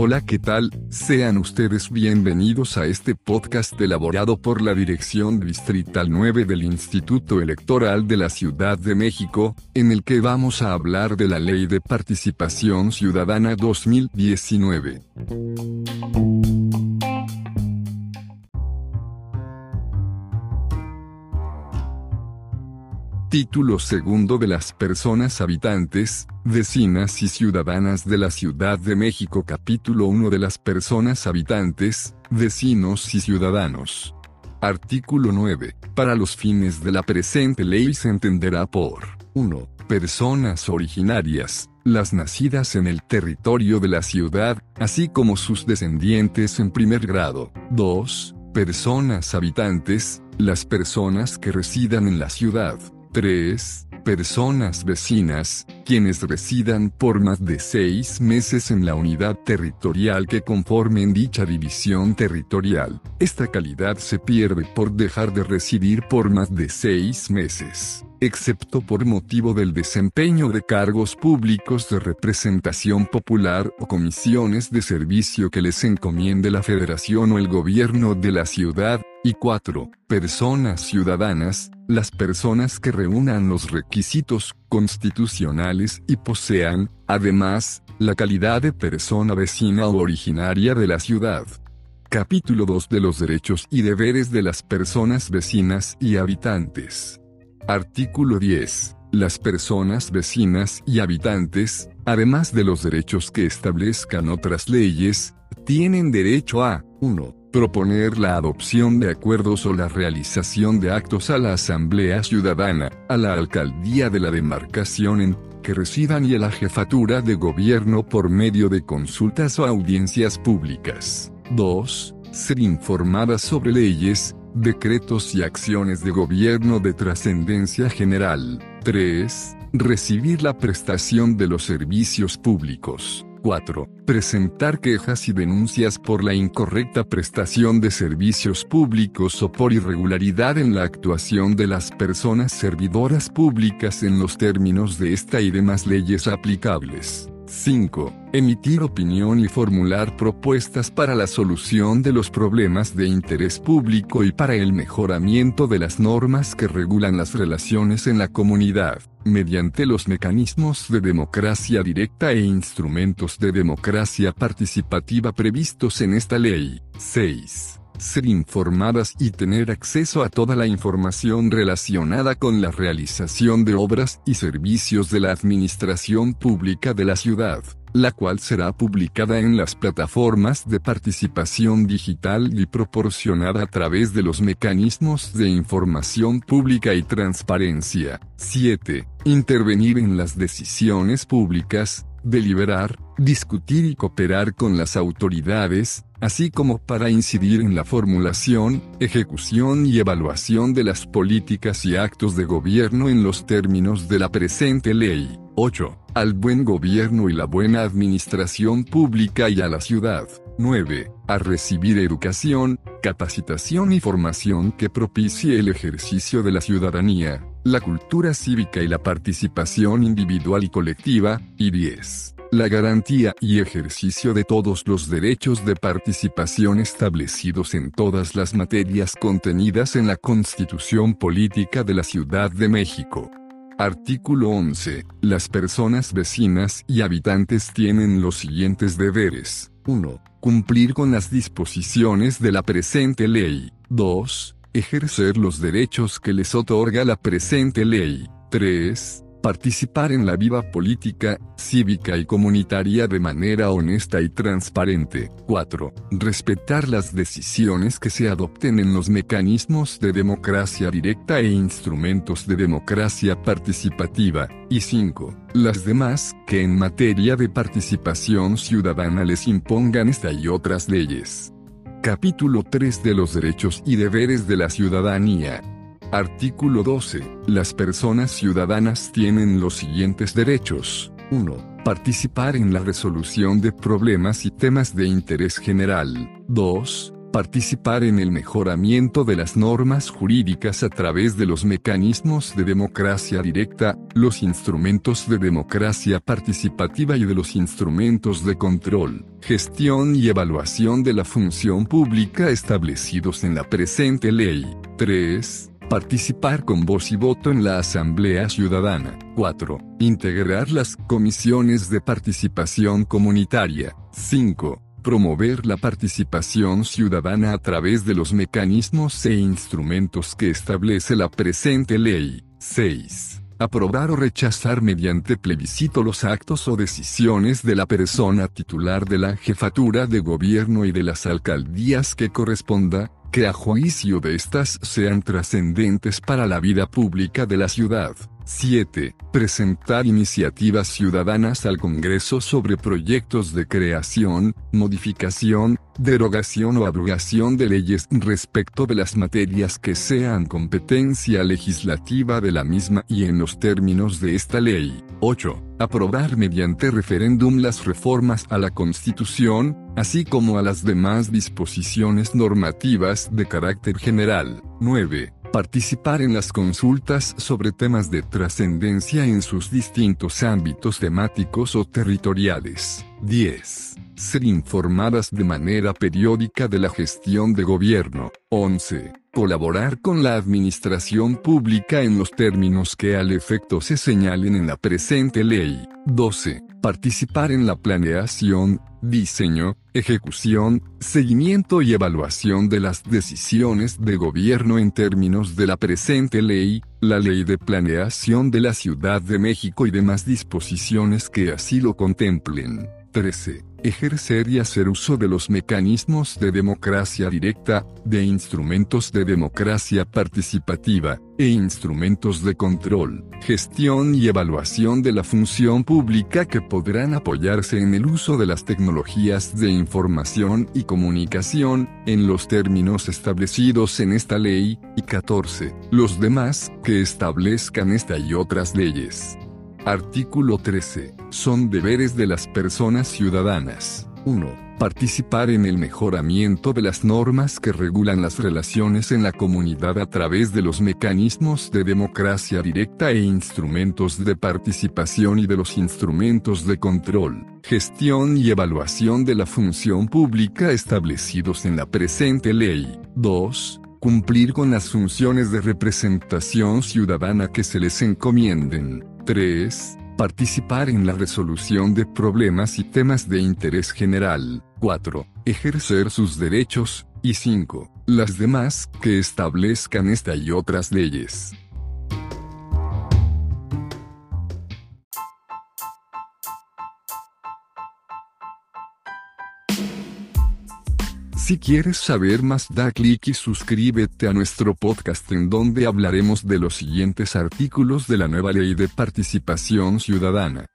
Hola, ¿qué tal? Sean ustedes bienvenidos a este podcast elaborado por la Dirección Distrital 9 del Instituto Electoral de la Ciudad de México, en el que vamos a hablar de la Ley de Participación Ciudadana 2019. Título segundo de las personas habitantes, vecinas y ciudadanas de la Ciudad de México Capítulo 1 de las personas habitantes, vecinos y ciudadanos. Artículo 9. Para los fines de la presente ley se entenderá por 1. Personas originarias, las nacidas en el territorio de la ciudad, así como sus descendientes en primer grado. 2. Personas habitantes, las personas que residan en la ciudad. 3. Personas vecinas, quienes residan por más de seis meses en la unidad territorial que conformen dicha división territorial. Esta calidad se pierde por dejar de residir por más de seis meses excepto por motivo del desempeño de cargos públicos de representación popular o comisiones de servicio que les encomiende la federación o el gobierno de la ciudad, y 4. Personas ciudadanas, las personas que reúnan los requisitos constitucionales y posean, además, la calidad de persona vecina o originaria de la ciudad. Capítulo 2 de los derechos y deberes de las personas vecinas y habitantes. Artículo 10. Las personas vecinas y habitantes, además de los derechos que establezcan otras leyes, tienen derecho a 1 proponer la adopción de acuerdos o la realización de actos a la Asamblea Ciudadana, a la Alcaldía de la demarcación en que residan y a la Jefatura de Gobierno por medio de consultas o audiencias públicas. 2. Ser informadas sobre leyes, decretos y acciones de gobierno de trascendencia general. 3. Recibir la prestación de los servicios públicos. 4. Presentar quejas y denuncias por la incorrecta prestación de servicios públicos o por irregularidad en la actuación de las personas servidoras públicas en los términos de esta y demás leyes aplicables. 5. Emitir opinión y formular propuestas para la solución de los problemas de interés público y para el mejoramiento de las normas que regulan las relaciones en la comunidad, mediante los mecanismos de democracia directa e instrumentos de democracia participativa previstos en esta ley. 6 ser informadas y tener acceso a toda la información relacionada con la realización de obras y servicios de la administración pública de la ciudad, la cual será publicada en las plataformas de participación digital y proporcionada a través de los mecanismos de información pública y transparencia. 7. Intervenir en las decisiones públicas, deliberar, discutir y cooperar con las autoridades, así como para incidir en la formulación, ejecución y evaluación de las políticas y actos de gobierno en los términos de la presente ley. 8. Al buen gobierno y la buena administración pública y a la ciudad. 9. A recibir educación, capacitación y formación que propicie el ejercicio de la ciudadanía, la cultura cívica y la participación individual y colectiva. Y 10 la garantía y ejercicio de todos los derechos de participación establecidos en todas las materias contenidas en la Constitución Política de la Ciudad de México. Artículo 11. Las personas vecinas y habitantes tienen los siguientes deberes. 1. Cumplir con las disposiciones de la presente ley. 2. Ejercer los derechos que les otorga la presente ley. 3 Participar en la vida política, cívica y comunitaria de manera honesta y transparente. 4. Respetar las decisiones que se adopten en los mecanismos de democracia directa e instrumentos de democracia participativa. Y 5. Las demás que en materia de participación ciudadana les impongan esta y otras leyes. Capítulo 3 de los derechos y deberes de la ciudadanía. Artículo 12. Las personas ciudadanas tienen los siguientes derechos. 1. Participar en la resolución de problemas y temas de interés general. 2 Participar en el mejoramiento de las normas jurídicas a través de los mecanismos de democracia directa, los instrumentos de democracia participativa y de los instrumentos de control, gestión y evaluación de la función pública establecidos en la presente ley. 3 Participar con voz y voto en la Asamblea Ciudadana. 4. Integrar las comisiones de participación comunitaria. 5 promover la participación ciudadana a través de los mecanismos e instrumentos que establece la presente ley. 6. Aprobar o rechazar mediante plebiscito los actos o decisiones de la persona titular de la jefatura de gobierno y de las alcaldías que corresponda, que a juicio de éstas sean trascendentes para la vida pública de la ciudad. 7. Presentar iniciativas ciudadanas al Congreso sobre proyectos de creación, modificación, derogación o abrogación de leyes respecto de las materias que sean competencia legislativa de la misma y en los términos de esta ley. 8. Aprobar mediante referéndum las reformas a la Constitución, así como a las demás disposiciones normativas de carácter general. 9 Participar en las consultas sobre temas de trascendencia en sus distintos ámbitos temáticos o territoriales. 10. Ser informadas de manera periódica de la gestión de gobierno. 11. Colaborar con la administración pública en los términos que al efecto se señalen en la presente ley. 12. Participar en la planeación, diseño, ejecución, seguimiento y evaluación de las decisiones de gobierno en términos de la presente ley, la Ley de Planeación de la Ciudad de México y demás disposiciones que así lo contemplen. 13. Ejercer y hacer uso de los mecanismos de democracia directa, de instrumentos de democracia participativa, e instrumentos de control, gestión y evaluación de la función pública que podrán apoyarse en el uso de las tecnologías de información y comunicación, en los términos establecidos en esta ley, y 14. Los demás, que establezcan esta y otras leyes. Artículo 13. Son deberes de las personas ciudadanas. 1. Participar en el mejoramiento de las normas que regulan las relaciones en la comunidad a través de los mecanismos de democracia directa e instrumentos de participación y de los instrumentos de control, gestión y evaluación de la función pública establecidos en la presente ley. 2 cumplir con las funciones de representación ciudadana que se les encomienden. 3. Participar en la resolución de problemas y temas de interés general. 4. Ejercer sus derechos. Y 5. Las demás que establezcan esta y otras leyes. Si quieres saber más da clic y suscríbete a nuestro podcast en donde hablaremos de los siguientes artículos de la nueva ley de participación ciudadana.